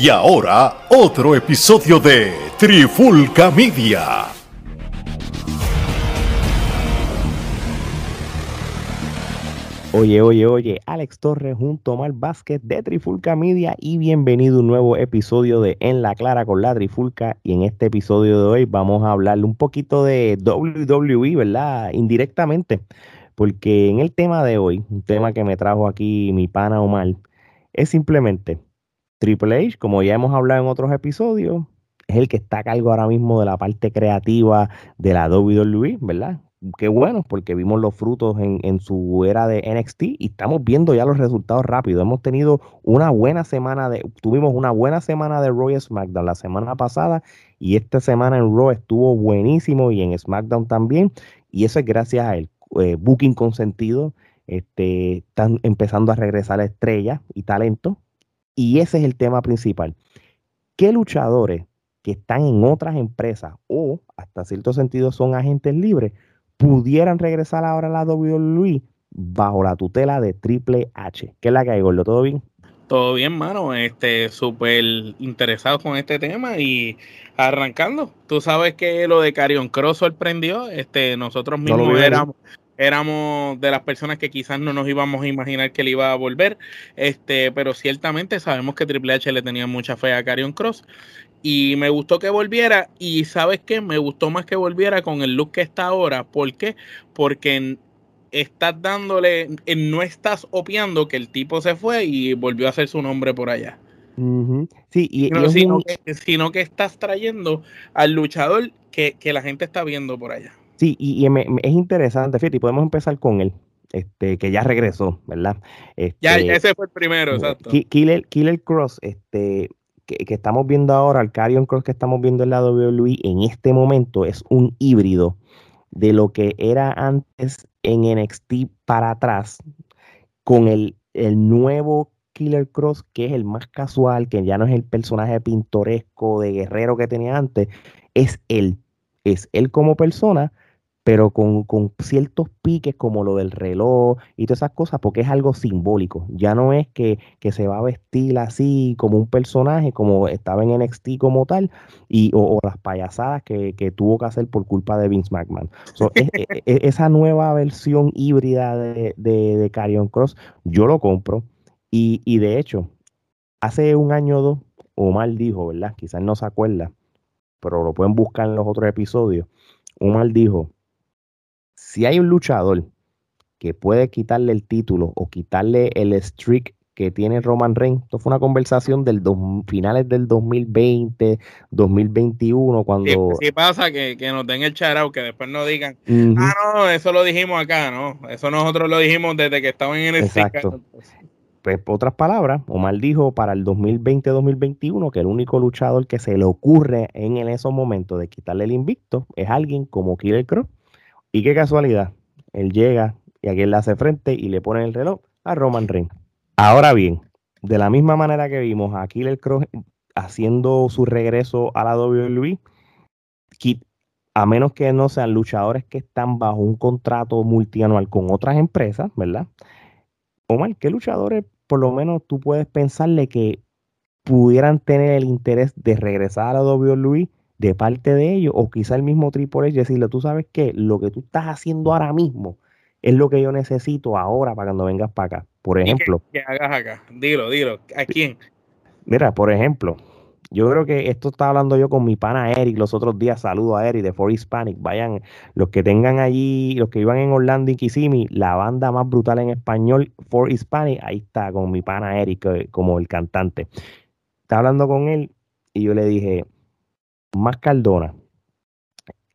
Y ahora, otro episodio de Trifulca Media. Oye, oye, oye, Alex Torres junto a Omar Vázquez de Trifulca Media y bienvenido a un nuevo episodio de En la Clara con la Trifulca. Y en este episodio de hoy vamos a hablarle un poquito de WWE, ¿verdad? Indirectamente, porque en el tema de hoy, un tema que me trajo aquí mi pana Omar, es simplemente Triple H, como ya hemos hablado en otros episodios, es el que está a cargo ahora mismo de la parte creativa de la WWE, ¿verdad? Qué bueno, porque vimos los frutos en, su era de NXT y estamos viendo ya los resultados rápidos. Hemos tenido una buena semana de, tuvimos una buena semana de Raw SmackDown la semana pasada y esta semana en Raw estuvo buenísimo y en SmackDown también. Y eso es gracias al eh, booking consentido. Este, están empezando a regresar estrellas y talento y ese es el tema principal. ¿Qué luchadores que están en otras empresas o hasta cierto sentido son agentes libres pudieran regresar ahora a la WWE bajo la tutela de Triple H? ¿Qué es la que hay, Gordo? ¿Todo bien? Todo bien, mano. Este, súper interesado con este tema y arrancando. Tú sabes que lo de Carion Cross sorprendió. Este, nosotros mismos éramos, éramos de las personas que quizás no nos íbamos a imaginar que él iba a volver, este, pero ciertamente sabemos que Triple H le tenía mucha fe a Carion Cross y me gustó que volviera y sabes qué, me gustó más que volviera con el look que está ahora, ¿por qué? Porque estás dándole, no estás opiando que el tipo se fue y volvió a hacer su nombre por allá. Sí, y, sino, que, sino, que, estás trayendo al luchador que, que la gente está viendo por allá. Sí, y, es interesante, fíjate, y podemos empezar con él, este, que ya regresó, ¿verdad? ya, este, ese fue el primero, exacto. Killer, Killer Cross, este, que, estamos viendo ahora, el Carrion Cross que estamos viendo en la WWE en este momento es un híbrido de lo que era antes en NXT para atrás, con el, el nuevo Killer Cross, que es el más casual, que ya no es el personaje pintoresco de guerrero que tenía antes, es él. Es él como persona, pero con, ciertos piques como lo del reloj y todas esas cosas, porque es algo simbólico. Ya no es que, se va a vestir así como un personaje, como estaba en NXT como tal, y, o, las payasadas que, tuvo que hacer por culpa de Vince McMahon. E, e, e, esa nueva versión híbrida de, de, Carrion Cross, yo lo compro. Y, y de hecho, hace un año o dos, Omar dijo, ¿verdad? Quizás no se acuerda, pero lo pueden buscar en los otros episodios. Omar dijo si hay un luchador que puede quitarle el título o quitarle el streak que tiene Roman Reigns. Esto fue una conversación del finales del 2020, 2021, cuando... Sí, pasa que, nos den el charao, que después no digan, ah, no, eso lo dijimos acá, ¿no? Eso nosotros lo dijimos desde que estaban en el Exacto. Pues, otras palabras, Omar dijo para el 2020-2021 que el único luchador que se le ocurre en esos momentos de quitarle el invicto es alguien como Killer Cross y qué casualidad, él llega y aquí él le hace frente y le pone el reloj a Roman Reigns. Ahora bien, de la misma manera que vimos a Killer Cross haciendo su regreso a la WWE, a menos que no sean luchadores que están bajo un contrato multianual con otras empresas, ¿verdad? Omar, ¿qué luchadores por lo menos tú puedes pensarle que pudieran tener el interés de regresar a la WWE de parte de ellos, o quizá el mismo Triple H decirle, tú sabes que lo que tú estás haciendo ahora mismo es lo que yo necesito ahora para cuando vengas para acá. Por ejemplo. ¿Qué, hagas acá? Dilo, dilo. ¿A quién? Mira, por ejemplo, yo creo que esto está hablando yo con mi pana Eric los otros días. Saludo a Eric de For Hispanic. Vayan, los que tengan allí, los que iban en Orlando y Kissimmee, la banda más brutal en español, For Hispanic, ahí está con mi pana Eric como el cantante. Está hablando con él y yo le dije, más Cardona,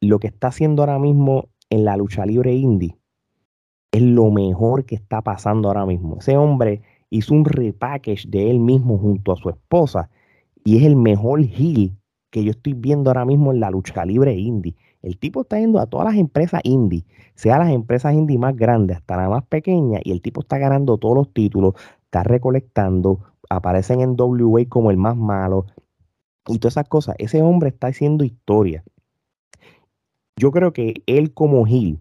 lo que está haciendo ahora mismo en la lucha libre indie es lo mejor que está pasando ahora mismo. Ese hombre hizo un repackage de él mismo junto a su esposa y es el mejor heel que yo estoy viendo ahora mismo en la lucha libre indie. El tipo está yendo a todas las empresas indie, sea las empresas indie más grandes hasta las más pequeñas, y el tipo está ganando todos los títulos, está recolectando, aparecen en WA como el más malo, y todas esas cosas. Ese hombre está haciendo historia. Yo creo que él como Gil,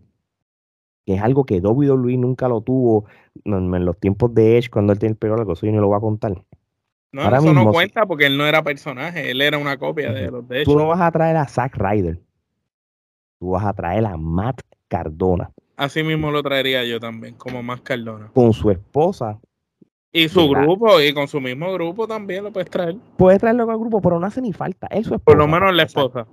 que es algo que WWE nunca lo tuvo en los tiempos de Edge, cuando él tiene el pelo largo, eso yo no lo voy a contar. No, eso no cuenta porque él no era personaje, él era una copia de los de hecho. Tú no vas a traer a Zack Ryder. Tú vas a traer a Matt Cardona. Así mismo lo traería yo también, como Matt Cardona. Con su esposa. Y su grupo, y con su mismo grupo también lo puedes traer. Puedes traerlo con el grupo, pero no hace ni falta. Él, su esposa. Por lo menos la esposa.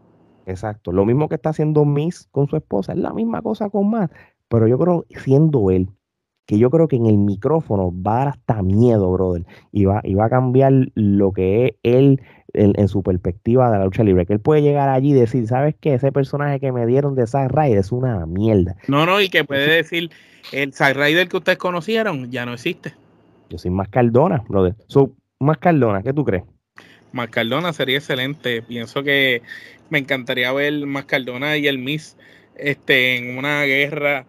Exacto. Lo mismo que está haciendo Miss con su esposa, es la misma cosa con Matt. Pero yo creo, siendo él, que yo creo que en el micrófono va a dar hasta miedo, brother. Y va, y va a cambiar lo que es él en, su perspectiva de la lucha libre. Que él puede llegar allí y decir, ¿sabes qué? Ese personaje que me dieron de Zack Ryder es una mierda. No, no, y que puede decir, el Zack Ryder que ustedes conocieron ya no existe. Yo soy más Cardona, brother. Soy más Cardona, ¿qué tú crees? Más Cardona sería excelente. Pienso que me encantaría ver más Cardona y el Miss este, en una guerra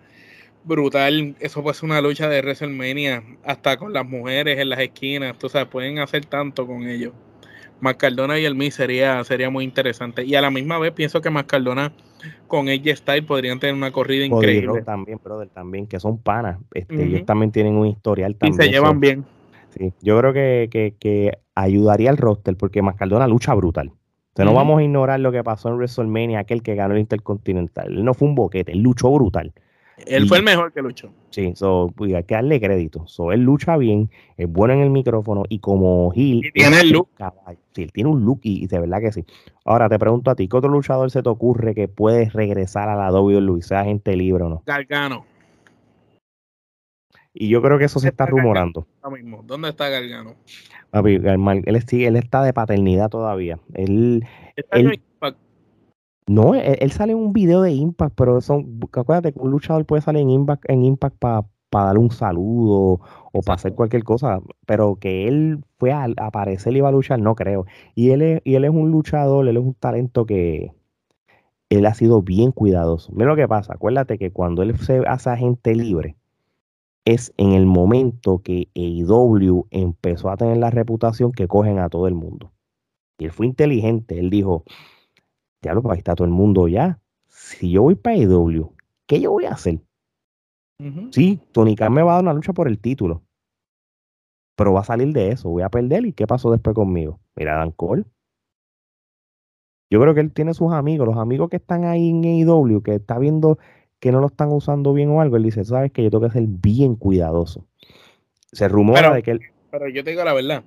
brutal. Eso puede ser una lucha de WrestleMania, hasta con las mujeres en las esquinas. Tú sabes, pueden hacer tanto con ellos. Mascardona y el Miz sería, sería muy interesante. Y a la misma vez pienso que Mascardona con AJ Style podrían tener una corrida increíble. también, brother, también, que son panas. Este, Ellos también tienen un historial también. Y se llevan bien. Sí, yo creo que, que, ayudaría al roster porque Mascardona lucha brutal. O no vamos a ignorar lo que pasó en WrestleMania, aquel que ganó el Intercontinental. Él no fue un boquete, él luchó brutal. Él fue el mejor que luchó. Sí, so, pues, hay que darle crédito. So, él lucha bien, es bueno en el micrófono y como Gil. tiene el look. Sí, él tiene un look y, de verdad que sí. Ahora te pregunto a ti, ¿qué otro luchador se te ocurre que puedes regresar a la WWE, sea gente libre o no? Gargano. Y yo creo que eso se está rumorando. Mismo. ¿Dónde está Gargano? él, él está de paternidad todavía. Él, él, no, e, él, sale en un video de Impact, pero son, acuérdate que un luchador puede salir en Impact, en Impact para darle un saludo o para hacer cualquier cosa, pero que él fue a, aparecer y iba a luchar, no creo. Y él, es, y él es un luchador, él es un talento que él ha sido bien cuidadoso. Mira lo que pasa, acuérdate que cuando él se hace agente libre, es en el momento que AEW empezó a tener la reputación que cogen a todo el mundo. Y él fue inteligente, él dijo, diablo, pues ahí está todo el mundo ya. Si yo voy para IW, e ¿qué yo voy a hacer? Sí, Tony Khan me va a dar una lucha por el título. Pero va a salir de eso, voy a perder. ¿Y qué pasó después conmigo? Mira, Dan Cole. Yo creo que él tiene sus amigos, los amigos que están ahí en AEW, que está viendo que no lo están usando bien o algo. Él dice, sabes que yo tengo que ser bien cuidadoso. Se rumora de que él. Pero yo te digo la verdad.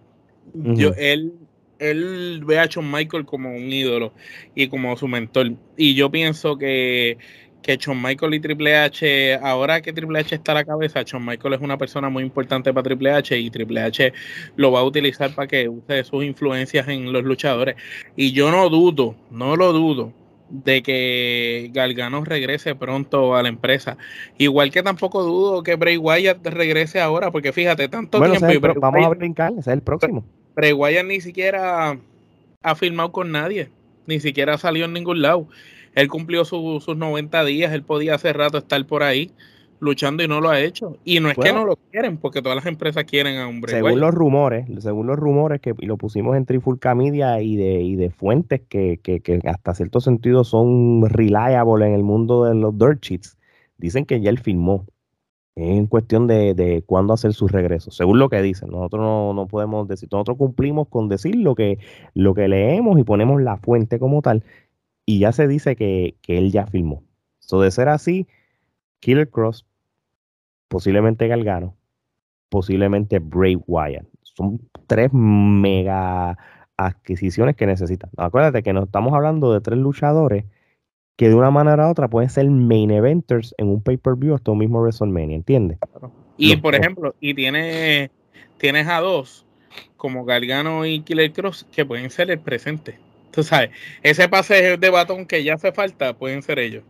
Yo, él, él ve a Shawn Michael como un ídolo y como su mentor. Y yo pienso que, que Shawn Michael y Triple H, ahora que Triple H está a la cabeza, Shawn Michael es una persona muy importante para Triple H y Triple H lo va a utilizar para que use sus influencias en los luchadores. Y yo no dudo, no lo dudo de que Galgano regrese pronto a la empresa. Igual que tampoco dudo que Bray Wyatt regrese ahora, porque fíjate, tanto tiempo. vamos a brincar, ese es el próximo. Bray Wyatt ni siquiera ha firmado con nadie, ni siquiera salió en ningún lado. Él cumplió sus 90 días, él podía hace rato estar por ahí luchando y no lo ha hecho. Y no es que no lo quieren, porque todas las empresas quieren a un Bray Según los rumores, según los rumores que lo pusimos en Trifulca Media y de, y de fuentes que, que, que hasta cierto sentido son reliable en el mundo de los dirt sheets, dicen que ya él firmó en cuestión de, de cuándo hacer su regreso, según lo que dicen. Nosotros no, podemos decir, nosotros cumplimos con decir lo que, lo que leemos y ponemos la fuente como tal, y ya se dice que, él ya filmó. So, de ser así, Killer Cross, posiblemente Galgano, posiblemente Brave Wyatt. Son tres mega adquisiciones que necesitan. Acuérdate que no estamos hablando de tres luchadores que de una manera u otra pueden ser main eventers en un pay-per-view hasta un mismo WrestleMania, ¿entiendes? Y por ejemplo, y tiene, tienes a dos, como Gargano y Killer Cross, que pueden ser el presente. Tú sabes, ese pase de batón que ya hace falta, pueden ser ellos.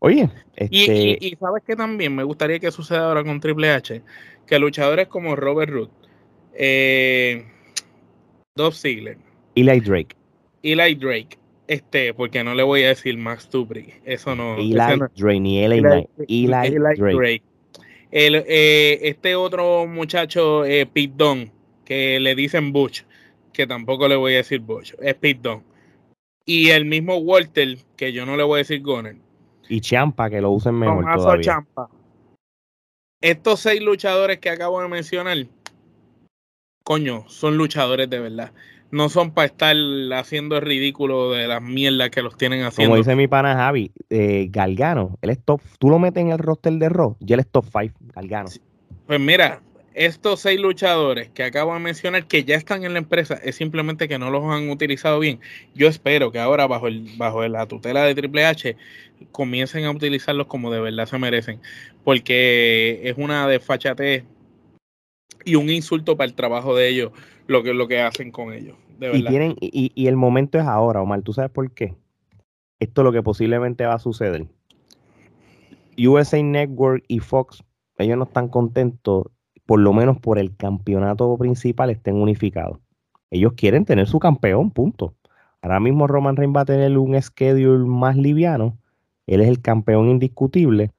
Oye, este... y, sabes que también me gustaría que suceda ahora con Triple H, que luchadores como Robert Root, eh, Dolph Ziggler, Eli Drake, Eli Drake, este, porque no le voy a decir Max Dupri, eso no. Eli Drake, ni Eli, Eli, Drake. El, eh, este otro muchacho, eh, Pete Dunne, que le dicen Butch, que tampoco le voy a decir Butch, es Pete Dunne. Y el mismo Walter, que yo no le voy a decir Gunner. Y Champa, que lo usen mejor todavía. Champa. Estos seis luchadores que acabo de mencionar, coño, son luchadores de verdad. No son para estar haciendo el ridículo de las mierdas que los tienen haciendo. Como dice mi pana Javi, eh, Galgano, él es top, tú lo metes en el roster de Raw y él es top 5, Galgano. Pues mira, estos seis luchadores que acabo de mencionar que ya están en la empresa es simplemente que no los han utilizado bien. Yo espero que ahora bajo el bajo la tutela de Triple H comiencen a utilizarlos como de verdad se merecen, porque es una desfachatez y un insulto para el trabajo de ellos lo que lo que hacen con ellos. De y tienen y, y el momento es ahora, Omar. ¿Tú sabes por qué? Esto es lo que posiblemente va a suceder. USA Network y Fox, ellos no están contentos por lo menos por el campeonato principal, estén unificados. Ellos quieren tener su campeón, punto. Ahora mismo Roman Reigns va a tener un schedule más liviano. Él es el campeón indiscutible.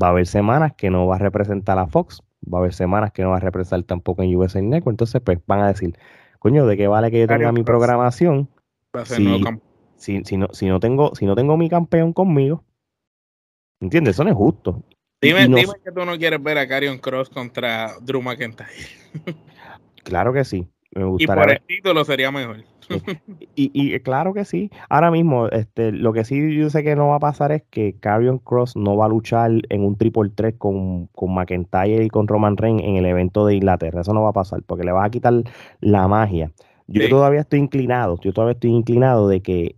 Va a haber semanas que no va a representar a Fox. Va a haber semanas que no va a representar tampoco en USA Network. Entonces, pues van a decir, coño, ¿de qué vale que yo tenga mi programación? Si, si, no, si, no tengo, si no tengo mi campeón conmigo, ¿entiendes? Eso no es justo. Dime, dime que tú no quieres ver a Carion Cross contra Drew McIntyre. claro que sí. Me gustaría y por el título sería mejor. y, y, claro que sí. Ahora mismo, este, lo que sí yo sé que no va a pasar es que Carion Cross no va a luchar en un triple 3 con, con McIntyre y con Roman Reigns en el evento de Inglaterra. Eso no va a pasar porque le va a quitar la magia. Yo todavía estoy inclinado, yo todavía estoy inclinado de que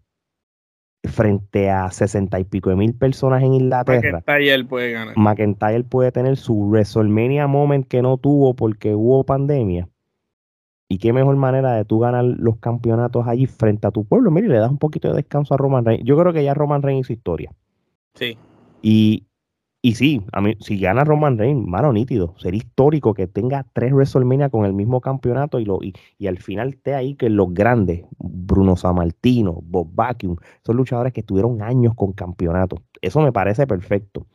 frente a sesenta y pico de mil personas en Inglaterra. McIntyre puede ganar. McIntyre puede tener su WrestleMania moment que no tuvo porque hubo pandemia. Y qué mejor manera de tú ganar los campeonatos allí frente a tu pueblo. Mire, le das un poquito de descanso a Roman Reigns. Yo creo que ya Roman Reigns hizo historia. Sí. Y, y sí, a mí, si gana Roman Reigns, mano nítido, sería histórico que tenga tres WrestleMania con el mismo campeonato y, lo, y, al final esté ahí que los grandes, Bruno Samartino, Bob Vacuum, son luchadores que tuvieron años con campeonato. Eso me parece perfecto.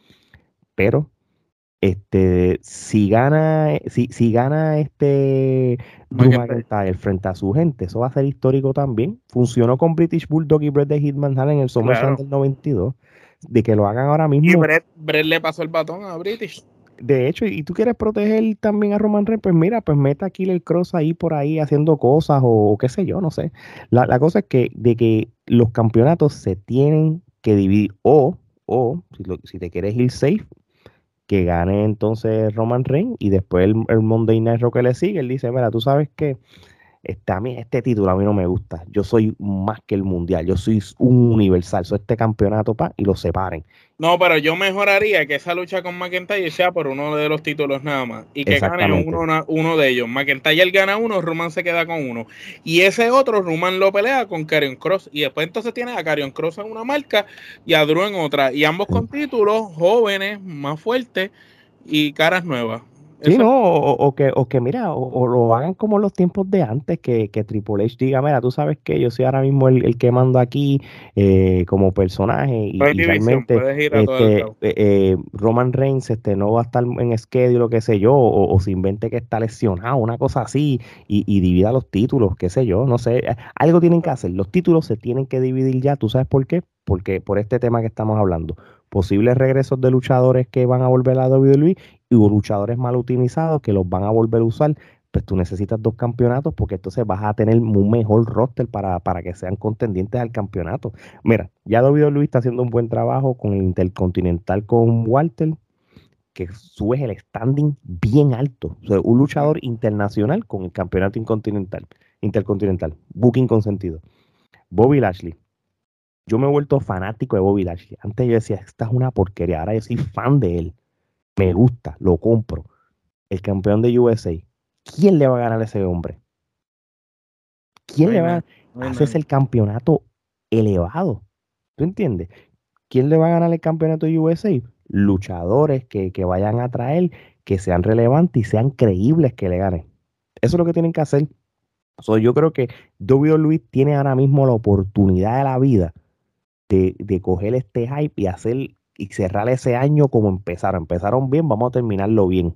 Pero este si gana si, si gana este el frente a su gente eso va a ser histórico también funcionó con British Bulldog y Bret de Hitman en el SummerSlam del 92 de que lo hagan ahora mismo. Y Brett, le pasó el batón a British. De hecho, y tú quieres proteger también a Roman Reigns, pues mira, pues meta aquí el Cross ahí por ahí haciendo cosas o, qué sé yo, no sé. La, cosa es que de que los campeonatos se tienen que dividir o, o si, si te quieres ir safe, que gane entonces Roman Reigns y después el, el Monday Night Raw que le sigue, él dice, mira, tú sabes que este, a mí este título a mí no me gusta. Yo soy más que el mundial. Yo soy un universal. Soy este campeonato pa, y lo separen. No, pero yo mejoraría que esa lucha con McIntyre sea por uno de los títulos nada más. Y que gane uno, uno de ellos. McIntyre gana uno, Roman se queda con uno. Y ese otro, Roman lo pelea con Karrion Cross. Y después entonces tiene a Karrion Cross en una marca y a Drew en otra. Y ambos con títulos jóvenes, más fuertes y caras nuevas. Sí, no, o, que, o que mira, o, lo hagan como los tiempos de antes, que, que Triple H diga, mira, tú sabes que yo soy ahora mismo el, que mando aquí eh, como personaje y, realmente este, eh, eh, Roman Reigns este, no va a estar en schedule, que sé yo, o, se invente que está lesionado, una cosa así, y, y divida los títulos, qué sé yo, no sé, algo tienen que hacer, los títulos se tienen que dividir ya, ¿tú sabes por qué? Porque por este tema que estamos hablando, posibles regresos de luchadores que van a volver a WWE y luchadores mal utilizados que los van a volver a usar, pues tú necesitas dos campeonatos porque entonces vas a tener un mejor roster para, para que sean contendientes al campeonato. Mira, ya WWE está haciendo un buen trabajo con el Intercontinental con Walter, que sube el standing bien alto. O sea, un luchador internacional con el campeonato intercontinental, intercontinental, booking consentido. Bobby Lashley. Yo me he vuelto fanático de Bobby Lashley. Antes yo decía, esta es una porquería. Ahora yo soy fan de él me gusta, lo compro. El campeón de USA, ¿quién le va a ganar a ese hombre? ¿Quién le va a hacer el campeonato elevado? ¿Tú entiendes? ¿Quién le va a ganar el campeonato de USA? Luchadores que, vayan a traer, que sean relevantes y sean creíbles que le ganen. Eso es lo que tienen que hacer. yo creo que WWE tiene ahora mismo la oportunidad de la vida de, de coger este hype y hacer y cerrar ese año como empezaron. Empezaron bien, vamos a terminarlo bien.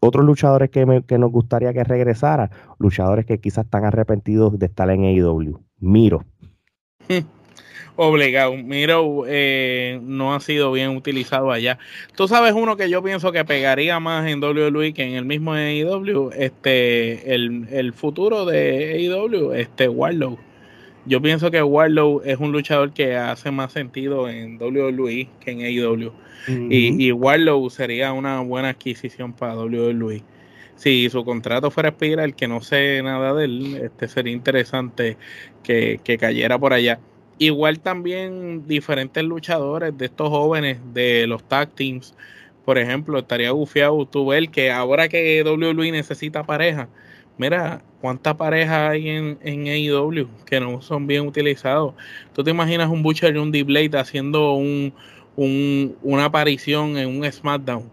Otros luchadores que, nos gustaría que regresara, luchadores que quizás están arrepentidos de estar en AEW. Miro. Obligado. Miro eh, no ha sido bien utilizado allá. Tú sabes uno que yo pienso que pegaría más en WWE que en el mismo AEW, este, el, el futuro de AEW, este Warlow. Yo pienso que Warlow es un luchador que hace más sentido en WWE que en AEW. y, y, Warlow sería una buena adquisición para WWE. Si su contrato fuera expira, el que no sé nada de él, este sería interesante que, que cayera por allá. Igual también diferentes luchadores de estos jóvenes de los tag teams. Por ejemplo, estaría gufiado tú ver que ahora que WWE necesita pareja, mira cuánta pareja hay en, en AEW que no son bien utilizados. Tú te imaginas un Butcher y un D-Blade haciendo un, un, una aparición en un SmackDown,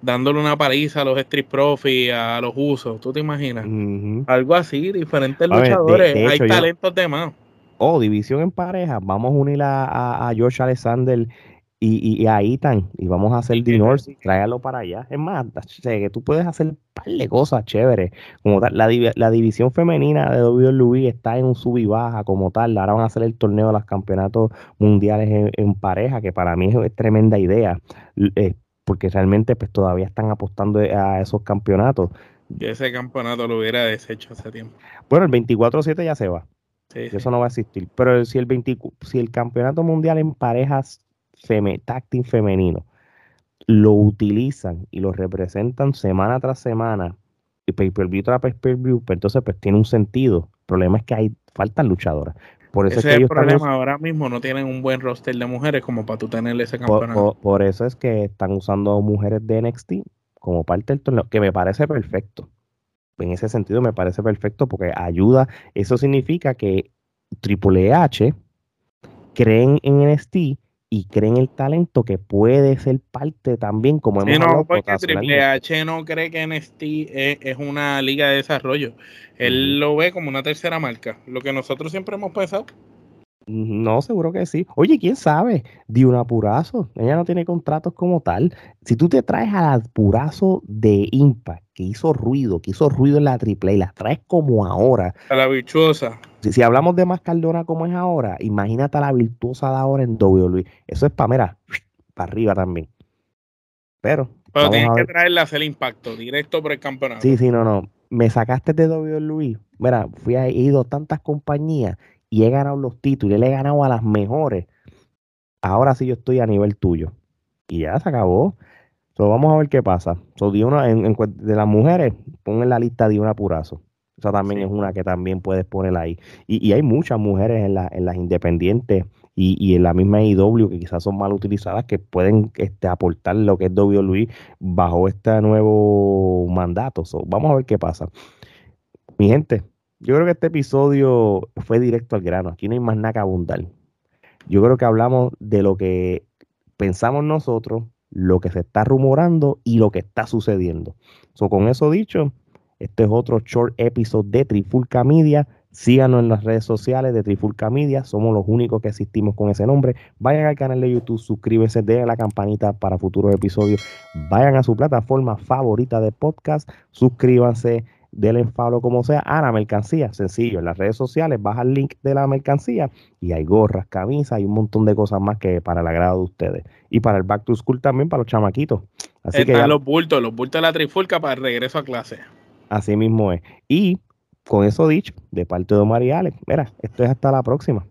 dándole una paliza a los Street Profits, a los usos. ¿Tú te imaginas? Algo así, diferentes luchadores. hay talentos de más oh, división en pareja, vamos a unir a, a, George Alexander y, a Ethan y vamos a hacer The North, tráigalo para allá. Es más, que tú puedes hacer un par de cosas chéveres. Como tal, la, la división femenina de WWE está en un sub y baja como tal. Ahora van a hacer el torneo de los campeonatos mundiales en, pareja, que para mí es, tremenda idea. Eh, porque realmente pues todavía están apostando a esos campeonatos. Yo ese campeonato lo hubiera deshecho hace tiempo. Bueno, el 24-7 ya se va. Eso no va a existir. Pero si el, si el campeonato mundial en parejas feme, táctil femenino lo utilizan y lo representan semana tras semana, y pay-per-view tras pay-per-view, pues entonces pues tiene un sentido. El problema es que hay faltan luchadoras. Por eso ese es, que el problema. Ahora mismo no tienen un buen roster de mujeres como para tú tener ese campeonato. por, eso es que están usando mujeres de NXT como parte del torneo, que me parece perfecto en ese sentido me parece perfecto porque ayuda, eso significa que Triple H creen en NXT y creen el talento que puede ser parte también, como hemos no, porque Triple H no cree que NXT es, una liga de desarrollo. Él lo ve como una tercera marca, lo que nosotros siempre hemos pensado. No, seguro que sí. Oye, quién sabe, di un apurazo. Ella no tiene contratos como tal. Si tú te traes al apurazo de Impact, que hizo ruido, que hizo ruido en la triple y las traes como ahora. A la virtuosa. Si, si hablamos de más Cardona como es ahora, imagínate a la virtuosa de ahora en WWE. Eso es para, mira, para arriba también. Pero. Pero tienes que traerla a hacer impacto directo por el campeonato. Sí, sí, no, no. Me sacaste de WWE. Mira, fui a, he ido a tantas compañías y he ganado los títulos y le he ganado a las mejores. Ahora sí yo estoy a nivel tuyo. Y ya se acabó. So, vamos a ver qué pasa. So, una, en, de las mujeres, pon en la lista de una también es una que también puedes poner ahí. Y, hay muchas mujeres en, en las independientes y, en la misma IW que quizás son mal utilizadas que pueden este, aportar lo que es WWE bajo este nuevo mandato. So, vamos a ver qué pasa. Mi gente, yo creo que este episodio fue directo al grano. Aquí no hay más nada que abundar. Yo creo que hablamos de lo que pensamos nosotros, lo que se está rumorando y lo que está sucediendo. So, con eso dicho, este es otro short episode de Trifulca Media. Síganos en las redes sociales de Trifulca Media. Somos los únicos que existimos con ese nombre. Vayan al canal de YouTube, suscríbanse, denle la campanita para futuros episodios. Vayan a su plataforma favorita de podcast, suscríbanse del follow como sea a la mercancía. Sencillo, en las redes sociales baja el link de la mercancía y hay gorras, camisas y un montón de cosas más que para el agrado de ustedes. Y para el back to school también para los chamaquitos. Así que los bultos, los bultos de la trifulca para el regreso a clase. Así mismo es. Y con eso dicho, de parte de Omar y Alex, mira, esto es hasta la próxima.